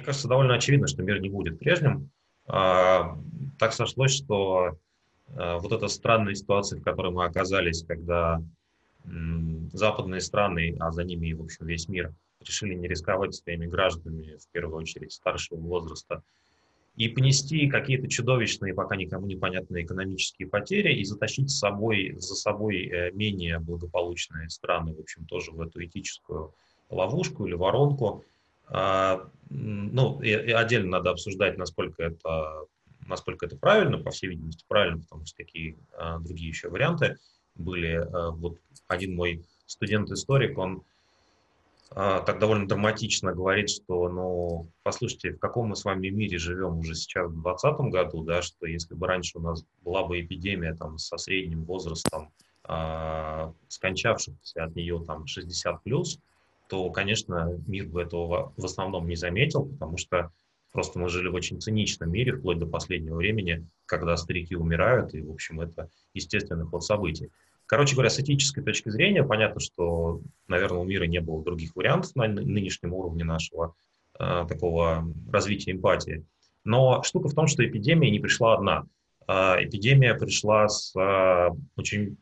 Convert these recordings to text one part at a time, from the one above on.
Мне кажется, довольно очевидно, что мир не будет прежним. А, так сошлось, что а, вот эта странная ситуация, в которой мы оказались, когда западные страны, а за ними, в общем, весь мир, решили не рисковать своими гражданами, в первую очередь старшего возраста, и понести какие-то чудовищные, пока никому непонятные экономические потери и затащить с собой, за собой э, менее благополучные страны, в общем, тоже в эту этическую ловушку или воронку. А, ну, и, и отдельно надо обсуждать, насколько это, насколько это правильно, по всей видимости, правильно, потому что такие а, другие еще варианты были. А, вот один мой студент-историк, он а, так довольно драматично говорит, что, ну, послушайте, в каком мы с вами мире живем уже сейчас в 2020 году, да, что если бы раньше у нас была бы эпидемия там со средним возрастом э, скончавшихся от нее там 60 плюс, то, конечно, мир бы этого в основном не заметил, потому что просто мы жили в очень циничном мире вплоть до последнего времени, когда старики умирают, и, в общем, это естественный ход событий. Короче говоря, с этической точки зрения понятно, что, наверное, у мира не было других вариантов на нынешнем уровне нашего э, такого развития эмпатии. Но штука в том, что эпидемия не пришла одна. Э, эпидемия пришла с э, очень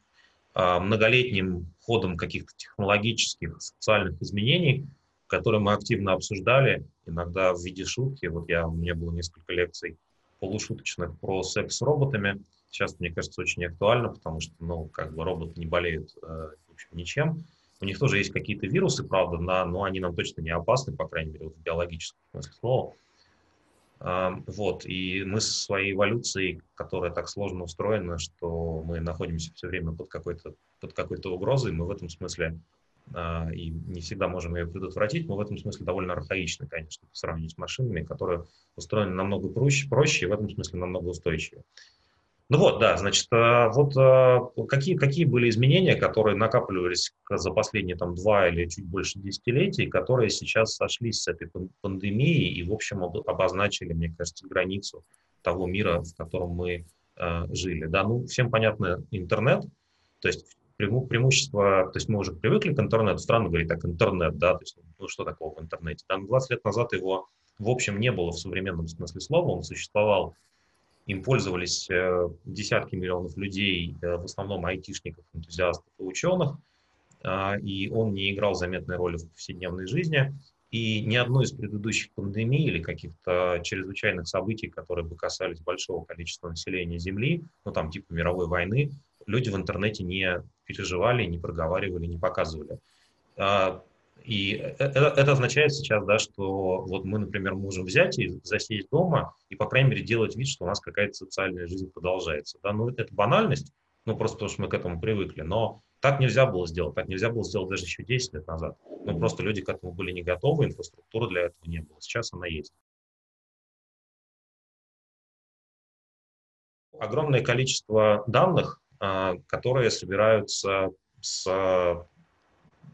многолетним ходом каких-то технологических, социальных изменений, которые мы активно обсуждали, иногда в виде шутки. Вот я, у меня было несколько лекций полушуточных про секс с роботами – сейчас, мне кажется, очень актуально, потому что, ну, как бы роботы не болеют, э, в общем, ничем. У них тоже есть какие-то вирусы, правда, на, но они нам точно не опасны, по крайней мере, вот в биологическом смысле слова. Э, вот, и мы со своей эволюцией, которая так сложно устроена, что мы находимся все время под какой-то, под какой-то угрозой, мы в этом смысле э, и не всегда можем ее предотвратить, мы в этом смысле довольно архаичны, конечно, по сравнению с машинами, которые устроены намного проще, проще и в этом смысле намного устойчивее. Ну вот, да, значит, э, вот э, какие, какие были изменения, которые накапливались за последние там два или чуть больше десятилетий, которые сейчас сошлись с этой пандемией и, в общем, обозначили, мне кажется, границу того мира, в котором мы э, жили. Да, ну, всем понятно интернет, то есть преимущество, то есть мы уже привыкли к интернету, странно говорить так, интернет, да, то есть, ну, что такого в интернете? Там 20 лет назад его, в общем, не было в современном смысле слова, он существовал им пользовались э, десятки миллионов людей, э, в основном айтишников, энтузиастов и ученых, а, и он не играл заметной роли в повседневной жизни. И ни одной из предыдущих пандемий или каких-то чрезвычайных событий, которые бы касались большого количества населения Земли, ну там типа мировой войны, люди в интернете не переживали, не проговаривали, не показывали. И это, это означает сейчас, да, что вот мы, например, можем взять и засесть дома и, по крайней мере, делать вид, что у нас какая-то социальная жизнь продолжается. Да? Ну, это банальность, ну, просто потому что мы к этому привыкли, но так нельзя было сделать, так нельзя было сделать даже еще 10 лет назад. Ну, просто люди к этому были не готовы, инфраструктуры для этого не было. Сейчас она есть. Огромное количество данных, а, которые собираются с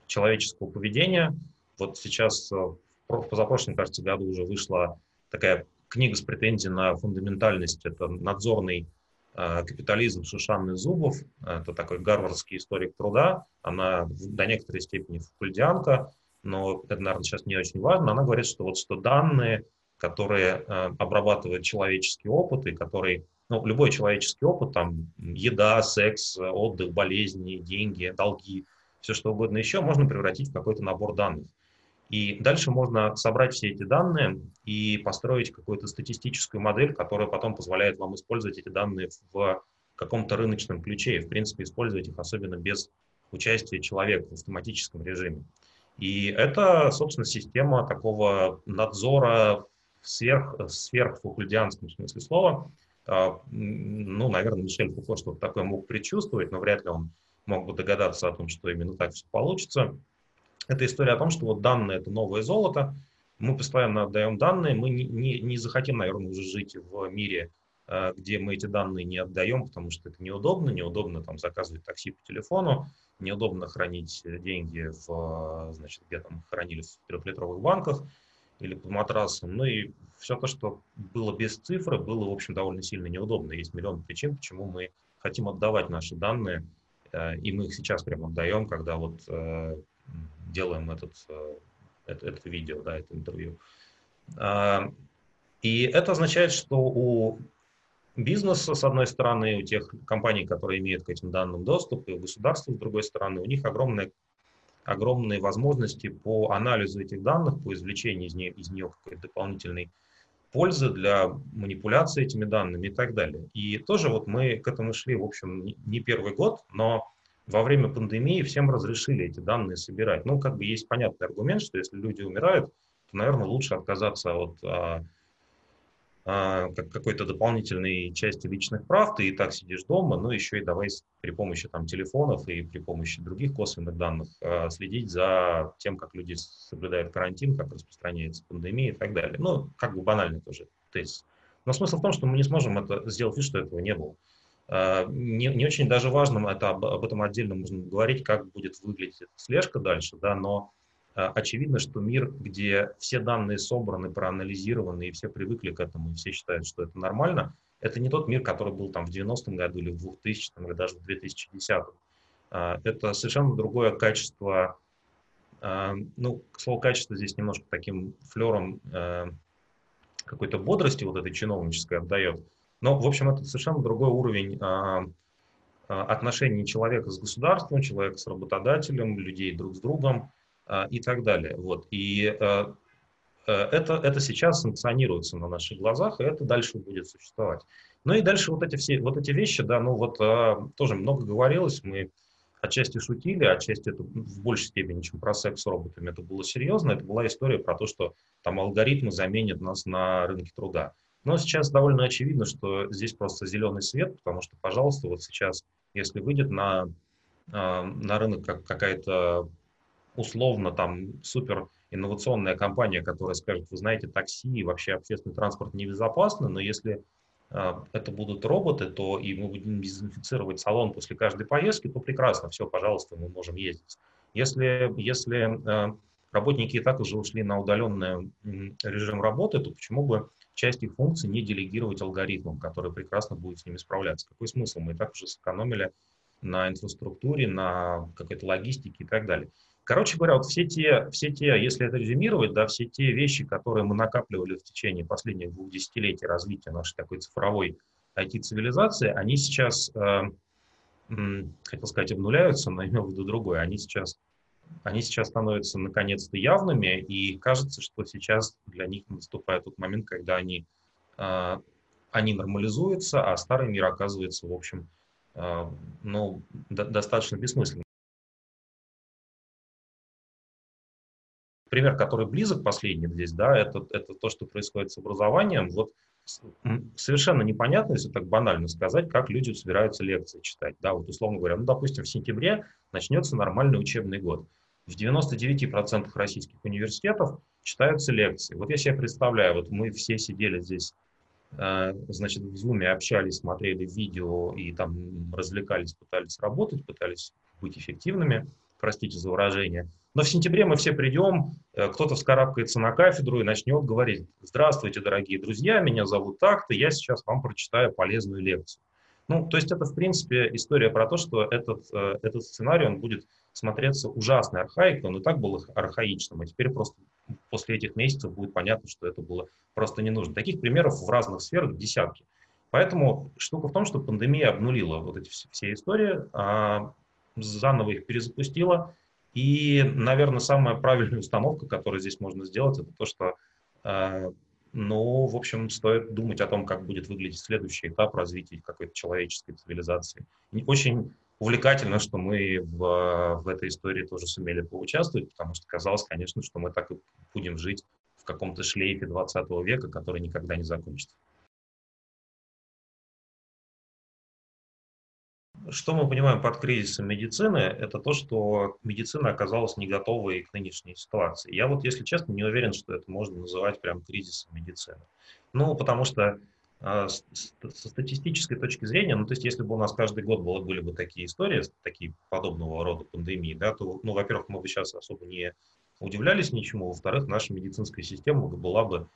человеческого поведения. Вот сейчас, э, в позапрошлом, кажется, году уже вышла такая книга с претензией на фундаментальность. Это надзорный э, капитализм Шишанны Зубов. Это такой гарвардский историк труда. Она до некоторой степени факульдианка, но это, наверное, сейчас не очень важно. Она говорит, что вот что данные, которые э, обрабатывают человеческий опыт и которые ну, любой человеческий опыт, там, еда, секс, отдых, болезни, деньги, долги, все что угодно еще, можно превратить в какой-то набор данных. И дальше можно собрать все эти данные и построить какую-то статистическую модель, которая потом позволяет вам использовать эти данные в каком-то рыночном ключе и, в принципе, использовать их особенно без участия человека в автоматическом режиме. И это, собственно, система такого надзора в сверх, сверхфакульдианском смысле слова. А, ну, наверное, Мишель Фуко что-то такое мог предчувствовать, но вряд ли он мог бы догадаться о том, что именно так все получится. Это история о том, что вот данные – это новое золото, мы постоянно отдаем данные, мы не, не, не захотим, наверное, уже жить в мире, э, где мы эти данные не отдаем, потому что это неудобно, неудобно там заказывать такси по телефону, неудобно хранить деньги в, значит, где там хранили в трехлитровых банках или под матрасом. Ну и все то, что было без цифры, было, в общем, довольно сильно неудобно. Есть миллион причин, почему мы хотим отдавать наши данные и мы их сейчас прямо отдаем, когда вот э, делаем этот, э, это, это видео, да, это интервью. И это означает, что у бизнеса, с одной стороны, у тех компаний, которые имеют к этим данным доступ, и у государства, с другой стороны, у них огромные, огромные возможности по анализу этих данных, по извлечению из нее, из нее какой-то дополнительной пользы для манипуляции этими данными и так далее. И тоже вот мы к этому шли, в общем, не первый год, но во время пандемии всем разрешили эти данные собирать. Ну, как бы есть понятный аргумент, что если люди умирают, то, наверное, лучше отказаться от а, как какой-то дополнительной части личных прав, ты и так сидишь дома, но еще и давай при помощи там, телефонов и при помощи других косвенных данных а, следить за тем, как люди соблюдают карантин, как распространяется пандемия и так далее. Ну, как бы банальный тоже тезис. Но смысл в том, что мы не сможем это сделать вид, что этого не было. А, не, не очень даже важно, это об, об этом отдельно можно говорить, как будет выглядеть слежка дальше, да, но а, очевидно, что мир, где все данные собраны, проанализированы, и все привыкли к этому, и все считают, что это нормально, это не тот мир, который был там в 90-м году или в 2000-м, или даже в 2010-м. А, это совершенно другое качество, а, ну, слово качество здесь немножко таким флером какой-то бодрости вот этой чиновнической отдает. Но, в общем, это совершенно другой уровень отношений человека с государством, человека с работодателем, людей друг с другом, а, и так далее. Вот. И э, э, это, это сейчас санкционируется на наших глазах, и это дальше будет существовать. Ну и дальше вот эти все вот эти вещи, да, ну вот а, тоже много говорилось, мы отчасти шутили, отчасти это в большей степени, чем про секс с роботами, это было серьезно, это была история про то, что там алгоритмы заменят нас на рынке труда. Но сейчас довольно очевидно, что здесь просто зеленый свет, потому что, пожалуйста, вот сейчас, если выйдет на, а, на рынок как какая-то условно там супер инновационная компания, которая скажет, вы знаете, такси и вообще общественный транспорт небезопасно, но если э, это будут роботы, то и мы будем дезинфицировать салон после каждой поездки, то прекрасно, все, пожалуйста, мы можем ездить. Если, если э, работники и так уже ушли на удаленный режим работы, то почему бы часть их функций не делегировать алгоритмам, которые прекрасно будут с ними справляться? Какой смысл? Мы и так уже сэкономили на инфраструктуре, на какой-то логистике и так далее. Короче говоря, вот все те, все те, если это резюмировать, да, все те вещи, которые мы накапливали в течение последних двух десятилетий развития нашей такой цифровой IT-цивилизации, они сейчас, э, хотел сказать, обнуляются, но имел в виду другое, они сейчас, они сейчас становятся наконец-то явными, и кажется, что сейчас для них наступает тот момент, когда они, э, они нормализуются, а старый мир оказывается, в общем, э, ну, до, достаточно бессмысленным. Пример, который близок последний здесь, да, это, это то, что происходит с образованием. Вот совершенно непонятно, если так банально сказать, как люди собираются лекции читать. Да, вот условно говоря, ну, допустим, в сентябре начнется нормальный учебный год. В 99% российских университетов читаются лекции. Вот я себе представляю, вот мы все сидели здесь, э, значит, в Zoom общались, смотрели видео и там развлекались, пытались работать, пытались быть эффективными, простите за выражение – но в сентябре мы все придем, э, кто-то вскарабкается на кафедру и начнет говорить, здравствуйте, дорогие друзья, меня зовут так-то, я сейчас вам прочитаю полезную лекцию. Ну, то есть это, в принципе, история про то, что этот, э, этот сценарий, он будет смотреться ужасной архаикой, он и так был архаичным, а теперь просто после этих месяцев будет понятно, что это было просто не нужно. Таких примеров в разных сферах десятки. Поэтому штука в том, что пандемия обнулила вот эти все истории, а заново их перезапустила, и, наверное, самая правильная установка, которую здесь можно сделать, это то, что, э, ну, в общем, стоит думать о том, как будет выглядеть следующий этап развития какой-то человеческой цивилизации. И очень увлекательно, что мы в, в этой истории тоже сумели поучаствовать, потому что казалось, конечно, что мы так и будем жить в каком-то шлейфе 20 века, который никогда не закончится. Что мы понимаем под кризисом медицины? Это то, что медицина оказалась не готовой к нынешней ситуации. Я вот, если честно, не уверен, что это можно называть прям кризисом медицины. Ну, потому что э, со статистической точки зрения, ну, то есть, если бы у нас каждый год было, были бы такие истории, такие подобного рода пандемии, да, то, ну, во-первых, мы бы сейчас особо не удивлялись ничему, во-вторых, наша медицинская система была бы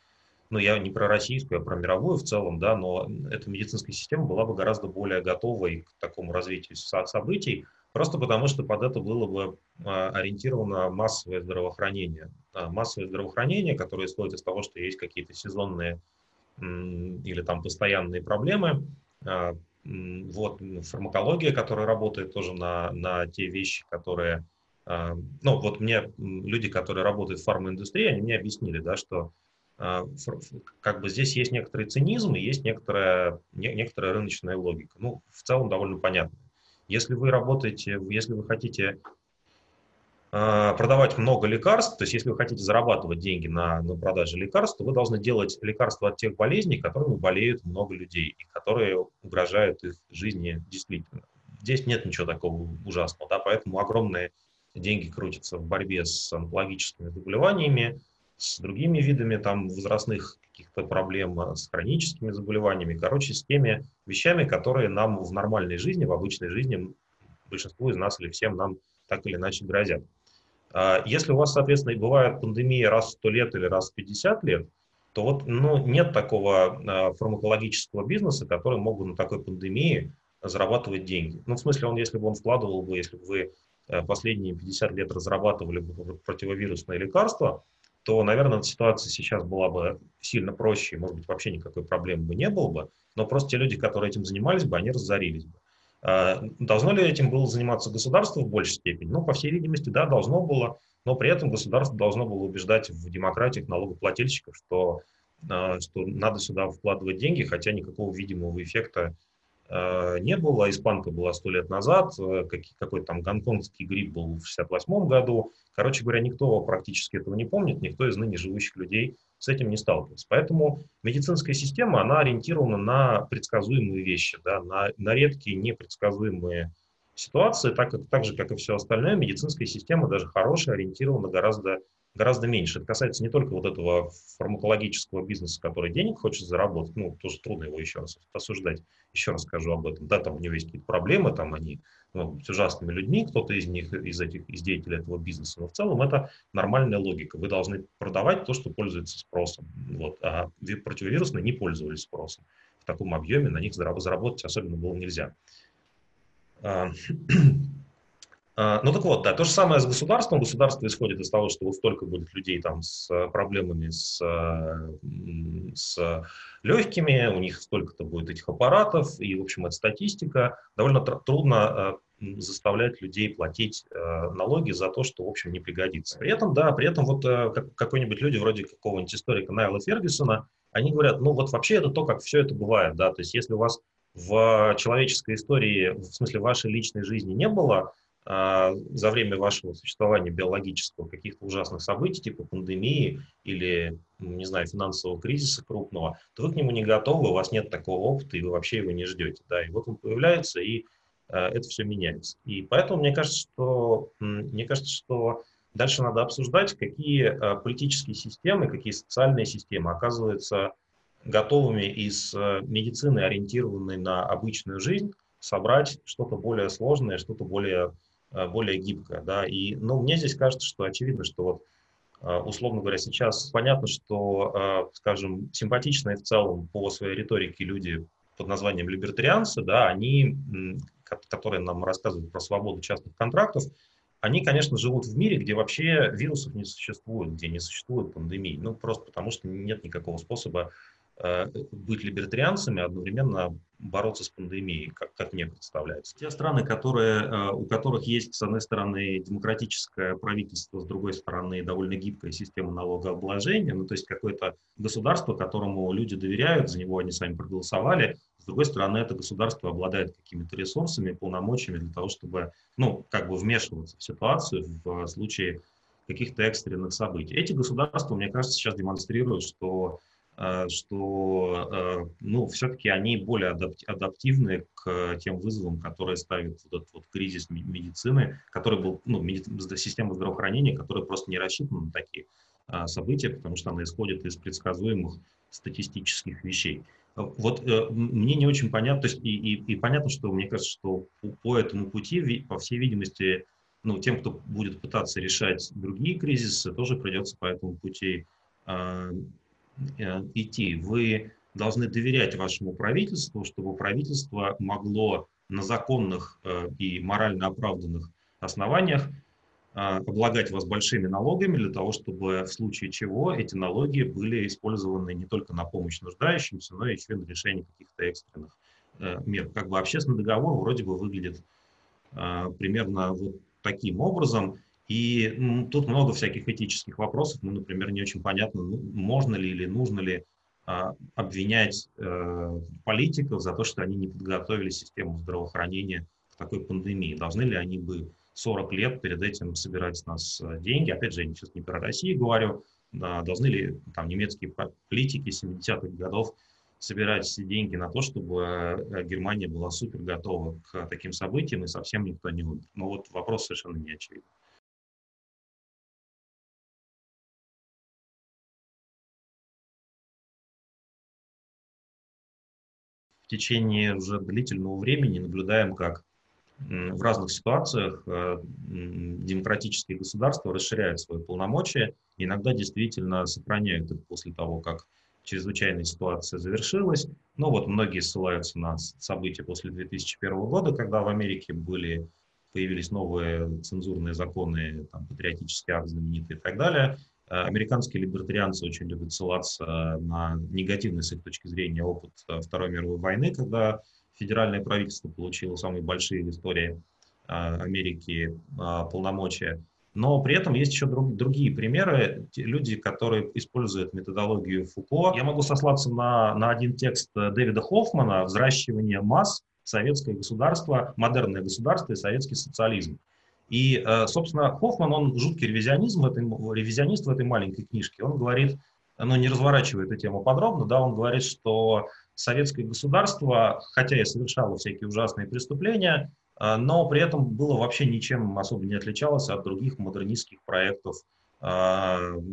ну, я не про российскую, а про мировую в целом, да, но эта медицинская система была бы гораздо более готовой к такому развитию событий, Просто потому, что под это было бы а, ориентировано массовое здравоохранение. А, массовое здравоохранение, которое исходит из того, что есть какие-то сезонные или там постоянные проблемы. А, вот фармакология, которая работает тоже на, на те вещи, которые... Ну, вот мне люди, которые работают в фармаиндустрии, они мне объяснили, да, что как бы здесь есть некоторый цинизм и есть некоторая, некоторая рыночная логика. Ну, в целом довольно понятно. Если вы работаете, если вы хотите а, продавать много лекарств, то есть если вы хотите зарабатывать деньги на, на продаже лекарств, то вы должны делать лекарства от тех болезней, которыми болеют много людей и которые угрожают их жизни действительно. Здесь нет ничего такого ужасного, да, поэтому огромные деньги крутятся в борьбе с онкологическими заболеваниями, с другими видами там возрастных каких-то проблем, а, с хроническими заболеваниями, короче, с теми вещами, которые нам в нормальной жизни, в обычной жизни, большинству из нас или всем нам так или иначе грозят. А, если у вас, соответственно, бывает пандемия раз в 100 лет или раз в 50 лет, то вот ну, нет такого а, фармакологического бизнеса, который мог бы на такой пандемии зарабатывать деньги. Ну, в смысле, он, если бы он вкладывал бы, если бы вы э, последние 50 лет разрабатывали бы противовирусное лекарство, то, наверное, ситуация сейчас была бы сильно проще, может быть, вообще никакой проблемы бы не было бы, но просто те люди, которые этим занимались бы, они разорились бы. А, должно ли этим было заниматься государство в большей степени? Ну, по всей видимости, да, должно было, но при этом государство должно было убеждать в демократиях налогоплательщиков, что, а, что надо сюда вкладывать деньги, хотя никакого видимого эффекта не было. Испанка была сто лет назад, э, какой-то там гонконгский грипп был в 68 году. Короче говоря, никто практически этого не помнит, никто из ныне живущих людей с этим не сталкивался. Поэтому медицинская система, она ориентирована на предсказуемые вещи, да, на, на редкие непредсказуемые ситуации, так, как, так же, как и все остальное, медицинская система, даже хорошая, ориентирована гораздо гораздо меньше. Это касается не только вот этого фармакологического бизнеса, который денег хочет заработать, ну, тоже трудно его еще раз осуждать, еще раз скажу об этом. Да, там у него есть какие-то проблемы, там они ну, с ужасными людьми, кто-то из них, из этих, из деятелей этого бизнеса, но в целом это нормальная логика. Вы должны продавать то, что пользуется спросом. Вот. А противовирусные не пользовались спросом. В таком объеме на них заработать особенно было нельзя. А, ну так вот, да, то же самое с государством. Государство исходит из того, что вот столько будет людей там с э, проблемами с, э, с легкими, у них столько-то будет этих аппаратов, и, в общем, это статистика. Довольно трудно э, заставлять людей платить налоги за то, что, в общем, не пригодится. При этом, да, при этом вот какой-нибудь люди вроде какого-нибудь историка Найла Фергюсона, они говорят, ну вот вообще это то, как все это бывает, да, то есть если у вас в человеческой истории, в смысле вашей личной жизни не было за время вашего существования биологического каких-то ужасных событий, типа пандемии или, не знаю, финансового кризиса крупного, то вы к нему не готовы, у вас нет такого опыта, и вы вообще его не ждете. Да? И вот он появляется, и а, это все меняется. И поэтому мне кажется, что, мне кажется, что дальше надо обсуждать, какие а, политические системы, какие социальные системы оказываются готовыми из медицины, ориентированной на обычную жизнь, собрать что-то более сложное, что-то более более гибкая. Да? И, ну, мне здесь кажется, что очевидно, что вот э, условно говоря, сейчас понятно, что, э, скажем, симпатичные в целом по своей риторике люди под названием либертарианцы, да, они, которые нам рассказывают про свободу частных контрактов, они, конечно, живут в мире, где вообще вирусов не существует, где не существует пандемии. Ну, просто потому что нет никакого способа Э, быть либертарианцами, одновременно бороться с пандемией, как, как мне представляется. Те страны, которые, э, у которых есть, с одной стороны, демократическое правительство, с другой стороны, довольно гибкая система налогообложения, ну, то есть какое-то государство, которому люди доверяют, за него они сами проголосовали, с другой стороны, это государство обладает какими-то ресурсами, полномочиями для того, чтобы, ну, как бы вмешиваться в ситуацию в случае каких-то экстренных событий. Эти государства, мне кажется, сейчас демонстрируют, что Э, что э, ну, все-таки они более адаптивны к тем вызовам, которые ставит вот этот вот кризис медицины, который был, ну, система здравоохранения, которая просто не рассчитана на такие а, события, потому что она исходит из предсказуемых статистических вещей. Вот э, мне не очень понятно, то есть и, и, и понятно, что мне кажется, что по, по этому пути, по всей видимости, ну, тем, кто будет пытаться решать другие кризисы, тоже придется по этому пути Э, идти. Вы должны доверять вашему правительству, чтобы правительство могло на законных и морально оправданных основаниях облагать вас большими налогами для того, чтобы в случае чего эти налоги были использованы не только на помощь нуждающимся, но еще и на решение каких-то экстренных мер. Как бы общественный договор вроде бы выглядит примерно вот таким образом. И ну, тут много всяких этических вопросов. Ну, например, не очень понятно, ну, можно ли или нужно ли а, обвинять э, политиков за то, что они не подготовили систему здравоохранения к такой пандемии. Должны ли они бы 40 лет перед этим собирать с нас э, деньги? Опять же, я сейчас не про Россию говорю. Да, должны ли там немецкие политики 70-х годов собирать деньги на то, чтобы э, Германия была супер готова к таким событиям, и совсем никто не умер. Но вот вопрос совершенно не очевиден. В течение уже длительного времени наблюдаем, как в разных ситуациях э, демократические государства расширяют свои полномочия, иногда действительно сохраняют их после того, как чрезвычайная ситуация завершилась. Но вот многие ссылаются на события после 2001 года, когда в Америке были, появились новые цензурные законы, там, патриотический акт знаменитый и так далее. Э, американские либертарианцы очень любят ссылаться на негативный с их точки зрения опыт э, Второй мировой войны, когда федеральное правительство получило самые большие в истории э, Америки полномочия. Но при этом есть еще друг, другие примеры, люди, которые используют методологию Фуко. Я могу сослаться на, на один текст Дэвида Хоффмана «Взращивание масс. Советское государство, модерное государство и советский социализм». И, э, собственно, Хоффман, он жуткий ревизионизм, этой, ревизионист в этой маленькой книжке. Он говорит, ну, не разворачивает эту тему подробно, да, он говорит, что советское государство, хотя и совершало всякие ужасные преступления, э, но при этом было вообще ничем особо не отличалось от других модернистских проектов э,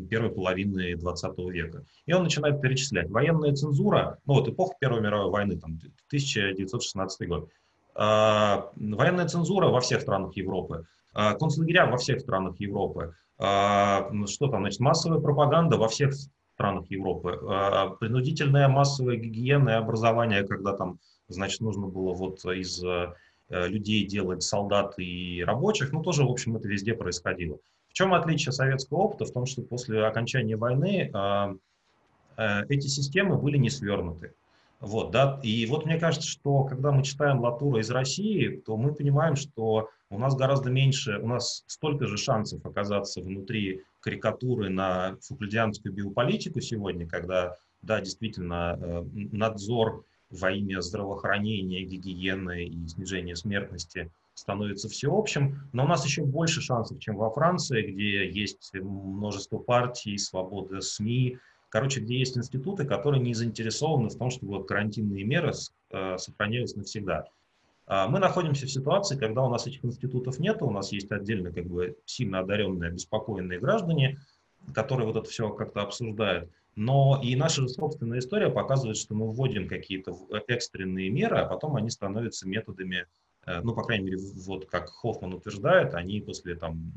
первой половины 20 века. И он начинает перечислять. Военная цензура, ну вот эпоха Первой мировой войны, там, 1916 год. Военная цензура во всех странах Европы. А, концлагеря во всех странах Европы. А, ну, что там, значит, массовая пропаганда во всех странах Европы. А, принудительная массовая гигиена и образование, когда там, значит, нужно было вот из э, людей делать солдат и рабочих, ну, тоже, в общем, это везде происходило. В чем отличие советского опыта? В том, что после окончания войны э, эти системы были не свернуты. Вот, да, и вот мне кажется, что когда мы читаем Латура из России, то мы понимаем, что у нас гораздо меньше, у нас столько же шансов оказаться внутри карикатуры на фукульдианскую биополитику сегодня, когда, да, действительно, э, надзор во имя здравоохранения, гигиены и снижения смертности становится всеобщим, но у нас еще больше шансов, чем во Франции, где есть множество партий, свобода СМИ, короче, где есть институты, которые не заинтересованы в том, чтобы карантинные меры э, сохранялись навсегда. А, мы находимся в ситуации, когда у нас этих институтов нет, у нас есть отдельно как бы сильно одаренные, обеспокоенные граждане, которые вот это все как-то обсуждают. Но и наша собственная история показывает, что мы вводим какие-то экстренные меры, а потом они становятся методами, э, ну, по крайней мере, вот как Хоффман утверждает, они после там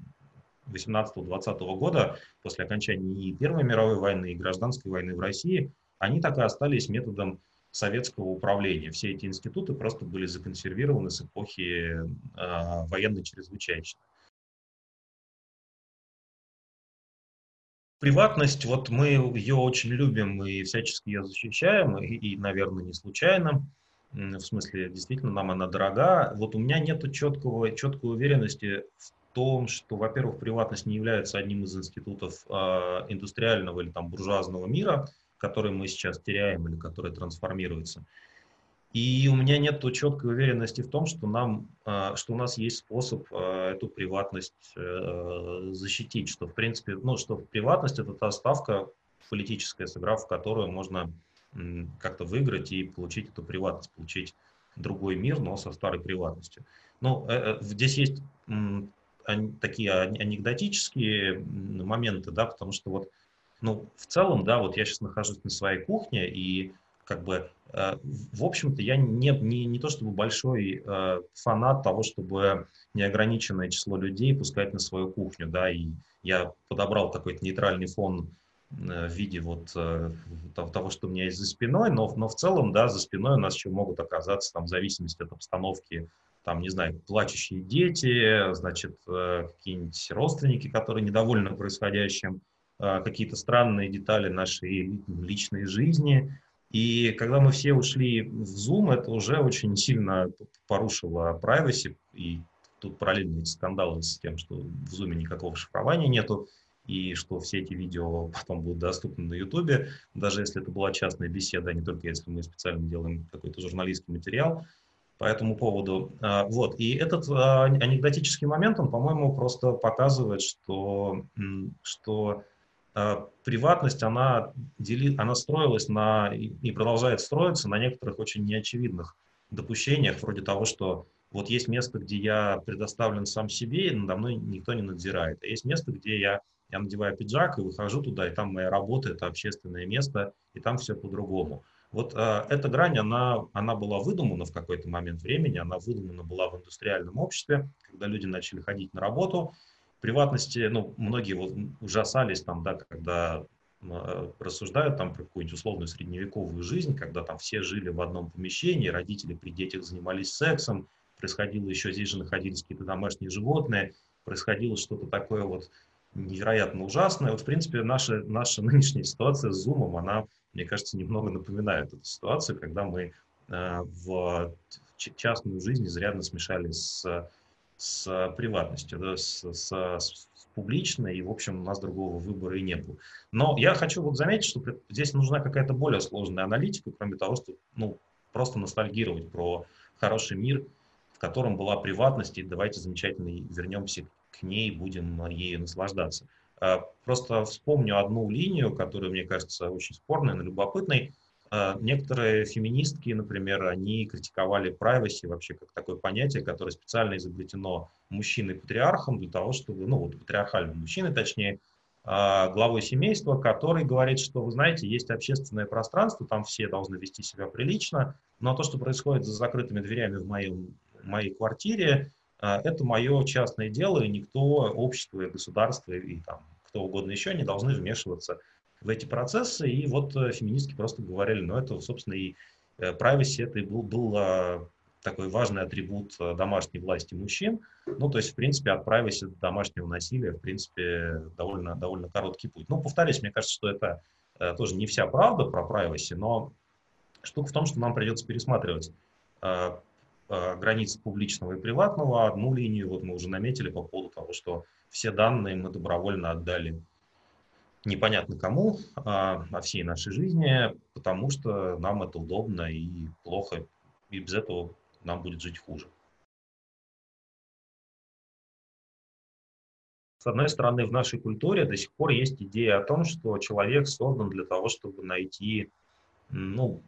18-20 года, после окончания и Первой мировой войны, и гражданской войны в России, они так и остались методом советского управления. Все эти институты просто были законсервированы с эпохи э, военной чрезвычайности. Приватность, вот мы ее очень любим и всячески ее защищаем, и, и наверное, не случайно. В смысле, действительно, нам она дорога. Вот у меня нет четкого, четкой уверенности в том, что, во-первых, приватность не является одним из институтов э, индустриального или там буржуазного мира, который мы сейчас теряем или который трансформируется. И у меня нет четкой уверенности в том, что, нам, а, что у нас есть способ а, эту приватность э, защитить, что в принципе, ну, что приватность это та ставка политическая, сыграв в которую можно как-то выиграть и получить эту приватность, получить другой мир, но со старой приватностью. Ну, э, э, здесь есть такие анекдотические моменты, да, потому что вот ну, в целом, да, вот я сейчас нахожусь на своей кухне, и как бы, э, в общем-то, я не, не, не то чтобы большой э, фанат того, чтобы неограниченное число людей пускать на свою кухню, да, и я подобрал какой-то нейтральный фон в виде вот того, что у меня есть за спиной, но, но в целом, да, за спиной у нас еще могут оказаться, там, в зависимости от обстановки, там, не знаю, плачущие дети, значит, какие-нибудь родственники, которые недовольны происходящим, какие-то странные детали нашей личной жизни, и когда мы все ушли в Zoom, это уже очень сильно порушило privacy. И тут параллельно эти скандалы с тем, что в Zoom никакого шифрования нету, и что все эти видео потом будут доступны на YouTube, даже если это была частная беседа, а не только если мы специально делаем какой-то журналистский материал по этому поводу. А, вот. И этот а, анекдотический момент, он, по-моему, просто показывает, что, что а, приватность, она, дели, она строилась на, и продолжает строиться на некоторых очень неочевидных допущениях, вроде того, что вот есть место, где я предоставлен сам себе, и надо мной никто не надзирает. А есть место, где я, я надеваю пиджак и выхожу туда, и там моя работа, это общественное место, и там все по-другому. Вот э, эта грань, она, она была выдумана в какой-то момент времени, она выдумана была в индустриальном обществе, когда люди начали ходить на работу, приватности, ну, многие вот ужасались там, да, когда э, рассуждают там про какую-нибудь условную средневековую жизнь, когда там все жили в одном помещении, родители при детях занимались сексом, происходило еще, здесь же находились какие-то домашние животные, происходило что-то такое вот невероятно ужасное. Вот, в принципе, наша, наша нынешняя ситуация с Zoom, она, мне кажется, немного напоминает эту ситуацию, когда мы э, в частную жизнь изрядно смешали с с приватностью, да, с, с, с публичной, и, в общем, у нас другого выбора и не было. Но я хочу вот заметить, что здесь нужна какая-то более сложная аналитика, кроме того, что ну, просто ностальгировать про хороший мир, в котором была приватность, и давайте замечательно вернемся к ней, будем ею наслаждаться. А, просто вспомню одну линию, которая, мне кажется, очень спорной, но любопытной. А, некоторые феминистки, например, они критиковали privacy вообще как такое понятие, которое специально изобретено мужчиной-патриархом для того, чтобы, ну вот патриархальным мужчиной, точнее, а, главой семейства, который говорит, что, вы знаете, есть общественное пространство, там все должны вести себя прилично, но то, что происходит за закрытыми дверями в моем, моей квартире, а, это мое частное дело, и никто, общество и государство и там кто угодно еще не должны вмешиваться в эти процессы, и вот э, феминистки просто говорили, ну это, собственно, и э, privacy, это и был, был а, такой важный атрибут э, домашней власти мужчин. Ну, то есть, в принципе, от privacy до домашнего насилия, в принципе, довольно, довольно короткий путь. Ну, повторюсь, мне кажется, что это тоже не вся правда про privacy, но штука в том, что нам придется пересматривать границы публичного и приватного. Одну линию вот мы уже наметили по поводу того, что все данные мы добровольно отдали непонятно кому, а, о всей нашей жизни, потому что нам это удобно и плохо, и без этого нам будет жить хуже. С одной стороны, в нашей культуре до сих пор есть идея о том, что человек создан для того, чтобы найти, ну,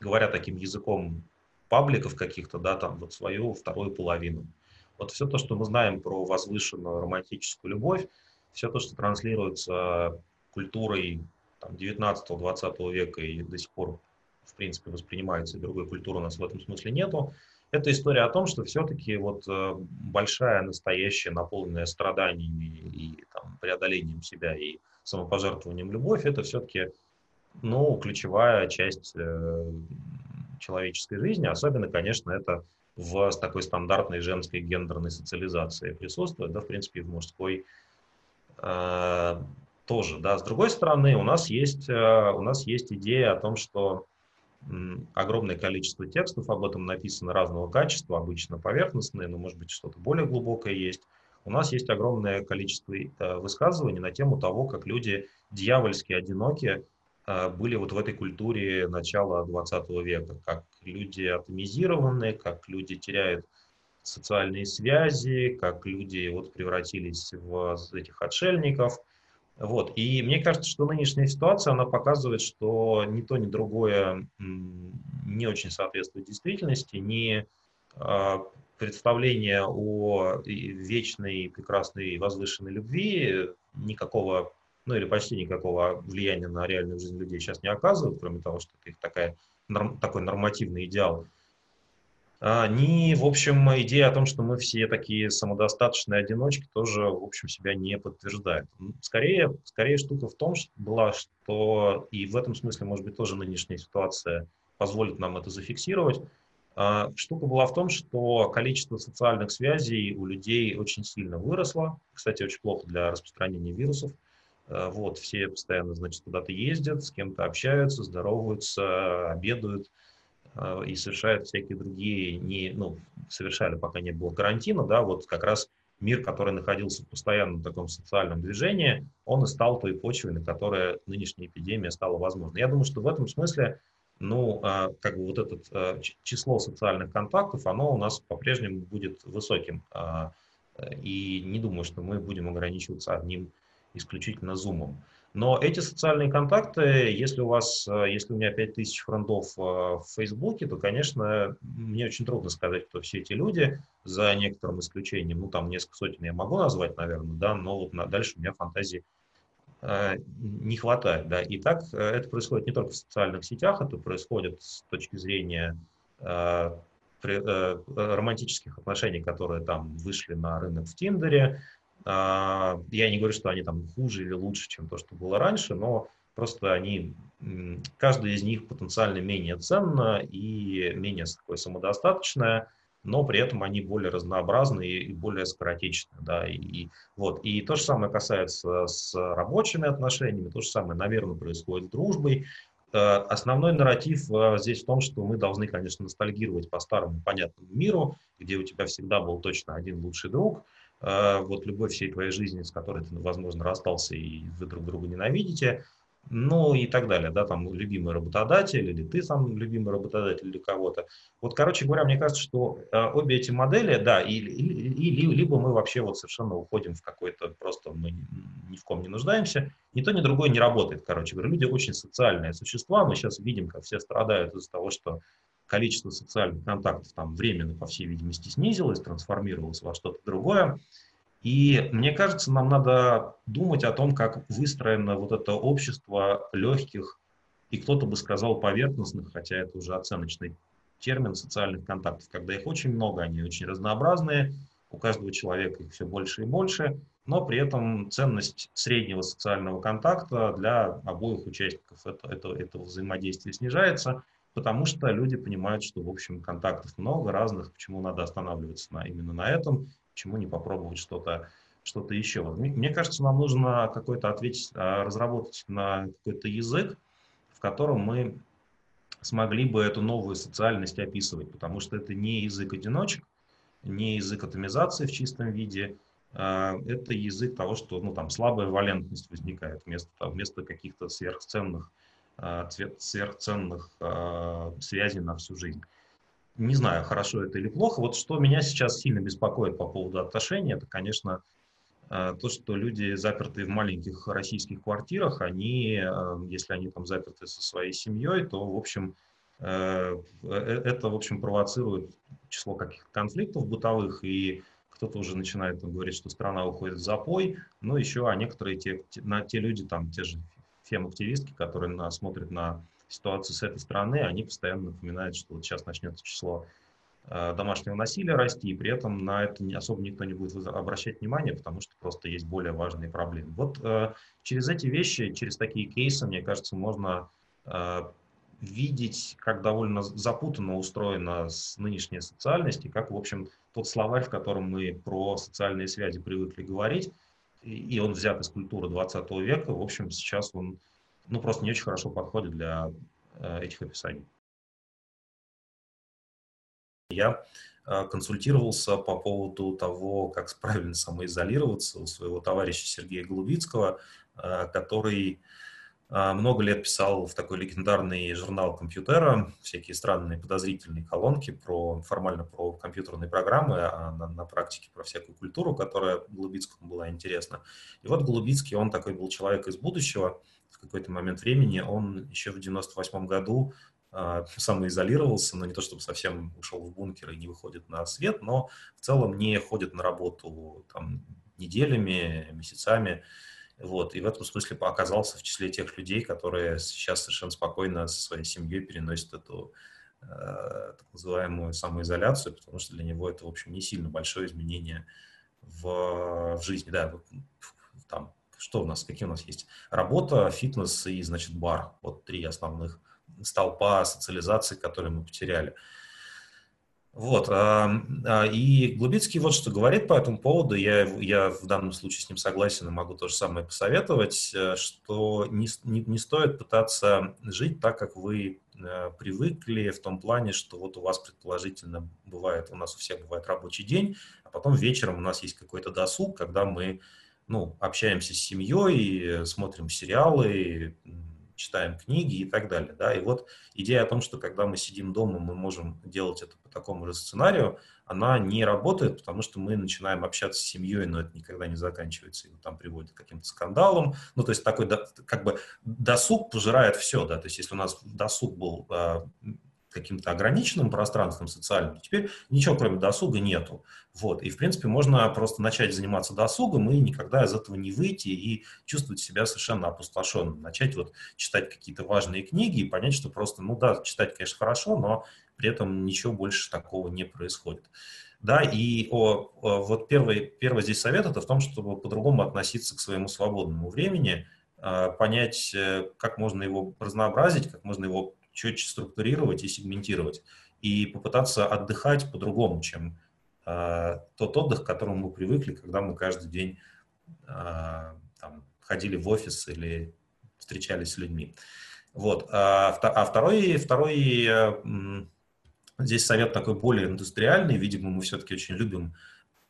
говоря таким языком пабликов каких-то, да, там вот свою вторую половину. Вот все то, что мы знаем про возвышенную романтическую любовь, все то, что транслируется культурой 19-20 века и до сих пор, в принципе, воспринимается, другой культуры у нас в этом смысле нету, это история о том, что все-таки вот э, большая, настоящая, наполненная страданиями и там, преодолением себя и самопожертвованием любовь, это все-таки ну, ключевая часть э, человеческой жизни. Особенно, конечно, это в такой стандартной женской гендерной социализации присутствует, да, в принципе, в мужской э, тоже, да. С другой стороны, у нас есть, э, у нас есть идея о том, что огромное количество текстов об этом написано разного качества, обычно поверхностные, но, может быть, что-то более глубокое есть. У нас есть огромное количество э, высказываний на тему того, как люди дьявольски одиноки э, были вот в этой культуре начала 20 века, как люди атомизированы, как люди теряют социальные связи, как люди вот превратились в этих отшельников – вот. И мне кажется, что нынешняя ситуация, она показывает, что ни то, ни другое не очень соответствует действительности, ни а, представление о вечной, прекрасной, возвышенной любви никакого, ну или почти никакого влияния на реальную жизнь людей сейчас не оказывают, кроме того, что это их такая, такой нормативный идеал. А, ни, в общем, идея о том, что мы все такие самодостаточные одиночки, тоже, в общем, себя не подтверждает. Скорее, скорее штука в том, что была, что и в этом смысле, может быть, тоже нынешняя ситуация позволит нам это зафиксировать. А, штука была в том, что количество социальных связей у людей очень сильно выросло. Кстати, очень плохо для распространения вирусов. А, вот, все постоянно, значит, куда-то ездят, с кем-то общаются, здороваются, обедают – и совершают всякие другие, не, ну, совершали, пока не было карантина, да, вот как раз мир, который находился в постоянном таком социальном движении, он и стал той почвой, на которой нынешняя эпидемия стала возможной. Я думаю, что в этом смысле, ну, а, как бы вот это э, число социальных контактов, оно у нас по-прежнему будет высоким. И не думаю, что мы будем ограничиваться одним исключительно зумом. Но эти социальные контакты, если у вас, э, если у меня 5000 френдов э, в Фейсбуке, то, конечно, мне очень трудно сказать, кто все эти люди, за некоторым исключением. Ну, там несколько сотен я могу назвать, наверное, да, но вот на, дальше у меня фантазии э, не хватает, да. И так э, это происходит не только в социальных сетях, это происходит с точки зрения э, при, э, романтических отношений, которые там вышли на рынок в Тиндере, я не говорю, что они там хуже или лучше, чем то, что было раньше, но просто они, каждая из них потенциально менее ценна и менее такое самодостаточная, но при этом они более разнообразные и более скоротечные. Да, и, и, вот. и то же самое касается с рабочими отношениями, то же самое, наверное, происходит с дружбой. Э, основной нарратив э, здесь в том, что мы должны, конечно, ностальгировать по старому понятному миру, где у тебя всегда был точно один лучший друг – а, вот любовь всей твоей жизни, с которой ты, возможно, расстался и вы друг друга ненавидите, ну и так далее, да, там любимый работодатель, или ты сам любимый работодатель или кого-то. Вот, короче говоря, мне кажется, что э, обе эти модели, да, и, и, и, либо мы вообще вот совершенно уходим в какой-то, просто мы ни в ком не нуждаемся, ни то, ни другое не работает, короче говоря. Люди очень социальные существа, мы сейчас видим, как все страдают из-за того, что количество социальных контактов там временно, по всей видимости, снизилось, трансформировалось во что-то другое. И мне кажется, нам надо думать о том, как выстроено вот это общество легких, и кто-то бы сказал поверхностных, хотя это уже оценочный термин социальных контактов, когда их очень много, они очень разнообразные, у каждого человека их все больше и больше, но при этом ценность среднего социального контакта для обоих участников это, это, этого взаимодействия снижается, потому что люди понимают, что, в общем, контактов много разных, почему надо останавливаться на, именно на этом, почему не попробовать что-то что-то еще. Мне кажется, нам нужно какой-то ответить, а, разработать на какой-то язык, в котором мы смогли бы эту новую социальность описывать, потому что это не язык одиночек, не язык атомизации в чистом виде, а, это язык того, что ну, там слабая валентность возникает вместо, вместо каких-то сверхценных сверхценных э, связей на всю жизнь. Не знаю, хорошо это или плохо. Вот что меня сейчас сильно беспокоит по поводу отношений, это, конечно, э, то, что люди, запертые в маленьких российских квартирах, они, если они там заперты со своей семьей, то, в общем, это, в общем, провоцирует число каких-то конфликтов бытовых, и кто-то уже начинает там, говорить, что страна уходит в запой, но еще, а некоторые те, те, на, те люди, там, те же фем-активистки, которые на, смотрят на ситуацию с этой стороны, они постоянно напоминают, что вот сейчас начнется число э, домашнего насилия расти, и при этом на это не, особо никто не будет обращать внимание, потому что просто есть более важные проблемы. Вот э, через эти вещи, через такие кейсы, мне кажется, можно э, видеть, как довольно запутанно устроена нынешняя социальность, и как, в общем, тот словарь, в котором мы про социальные связи привыкли говорить, и он взят из культуры 20 века, в общем, сейчас он ну, просто не очень хорошо подходит для э, этих описаний. Я э, консультировался по поводу того, как правильно самоизолироваться у своего товарища Сергея Голубицкого, э, который много лет писал в такой легендарный журнал компьютера, всякие странные подозрительные колонки про, формально про компьютерные программы, а на, на практике про всякую культуру, которая Голубицкому была интересна. И вот Голубицкий, он такой был человек из будущего, в какой-то момент времени, он еще в 98 году э, самоизолировался, но не то чтобы совсем ушел в бункер и не выходит на свет, но в целом не ходит на работу там, неделями, месяцами, вот, и в этом смысле оказался в числе тех людей, которые сейчас совершенно спокойно со своей семьей переносят эту так называемую самоизоляцию, потому что для него это, в общем, не сильно большое изменение в, в жизни. Да, там, что у нас, какие у нас есть? Работа, фитнес и, значит, бар. Вот три основных столпа социализации, которые мы потеряли. Вот. А, и Глубицкий вот что говорит по этому поводу, я, я в данном случае с ним согласен и могу то же самое посоветовать, э, что не, не, не стоит пытаться жить так, как вы э, привыкли, в том плане, что вот у вас предположительно бывает, у нас у всех бывает рабочий день, а потом вечером у нас есть какой-то досуг, когда мы ну, общаемся с семьей, смотрим сериалы, читаем книги и так далее. Да? И вот идея о том, что когда мы сидим дома, мы можем делать это по такому же сценарию, она не работает, потому что мы начинаем общаться с семьей, но это никогда не заканчивается, и там приводит к каким-то скандалам. Ну, то есть такой, как бы, досуг пожирает все, да, то есть если у нас досуг был а, каким-то ограниченным пространством социальным, теперь ничего кроме досуга нету. Вот. И, в принципе, можно просто начать заниматься досугом и никогда из этого не выйти и чувствовать себя совершенно опустошенным. Начать вот читать какие-то важные книги и понять, что просто, ну да, читать, конечно, хорошо, но при этом ничего больше такого не происходит. Да, и о, о, вот первый, первый здесь совет это в том, чтобы по-другому относиться к своему свободному времени, э, понять, э, как можно его разнообразить, как можно его четче структурировать и сегментировать, и попытаться отдыхать по-другому, чем э, тот отдых, к которому мы привыкли, когда мы каждый день э, там, ходили в офис или встречались с людьми. Вот. А, а второй, второй э, здесь совет такой более индустриальный, видимо, мы все-таки очень любим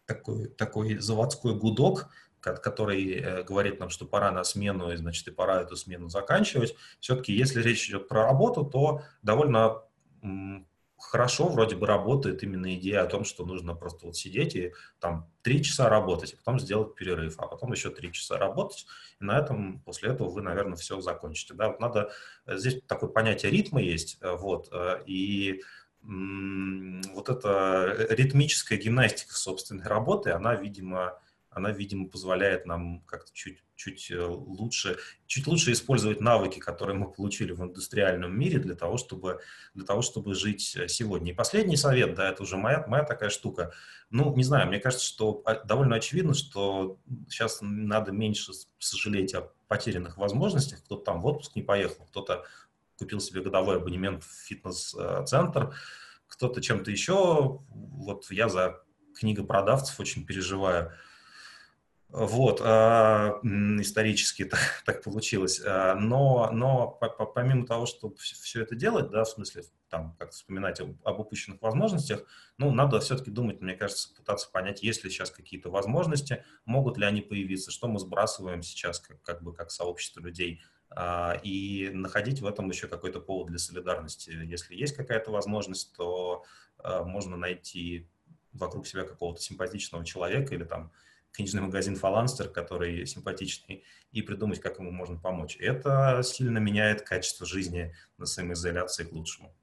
такой, такой заводской гудок, который э, говорит нам, что пора на смену, и значит, и пора эту смену заканчивать. Все-таки, если речь идет про работу, то довольно хорошо вроде бы работает именно идея о том, что нужно просто вот сидеть и там три часа работать, а потом сделать перерыв, а потом еще три часа работать, и на этом, после этого вы, наверное, все закончите. Да, вот надо, э, здесь такое понятие ритма есть, э, вот, и вот эта ритмическая гимнастика собственной работы, она, видимо, она, видимо, позволяет нам как-то чуть, чуть э, лучше, чуть лучше использовать навыки, которые мы получили в индустриальном мире для того, чтобы, для того, чтобы жить э, сегодня. И последний совет, да, это уже моя, моя такая штука. Ну, не знаю, мне кажется, что а, довольно очевидно, что сейчас надо меньше сожалеть о потерянных возможностях. Кто-то там в отпуск не поехал, кто-то купил себе годовой абонемент в фитнес-центр, кто-то чем-то еще. Вот я за книгопродавцев очень переживаю. Вот, а, исторически так, так получилось. А, но, но помимо того, чтобы все это делать, да, в смысле, там, как вспоминать об, об упущенных возможностях, ну, надо все-таки думать, мне кажется, пытаться понять, есть ли сейчас какие-то возможности, могут ли они появиться, что мы сбрасываем сейчас, как, как бы, как сообщество людей, а, и находить в этом еще какой-то повод для солидарности. Если есть какая-то возможность, то можно найти вокруг себя какого-то симпатичного человека или там книжный магазин «Фаланстер», который симпатичный, и придумать, как ему можно помочь. Это сильно меняет качество жизни на самоизоляции к лучшему.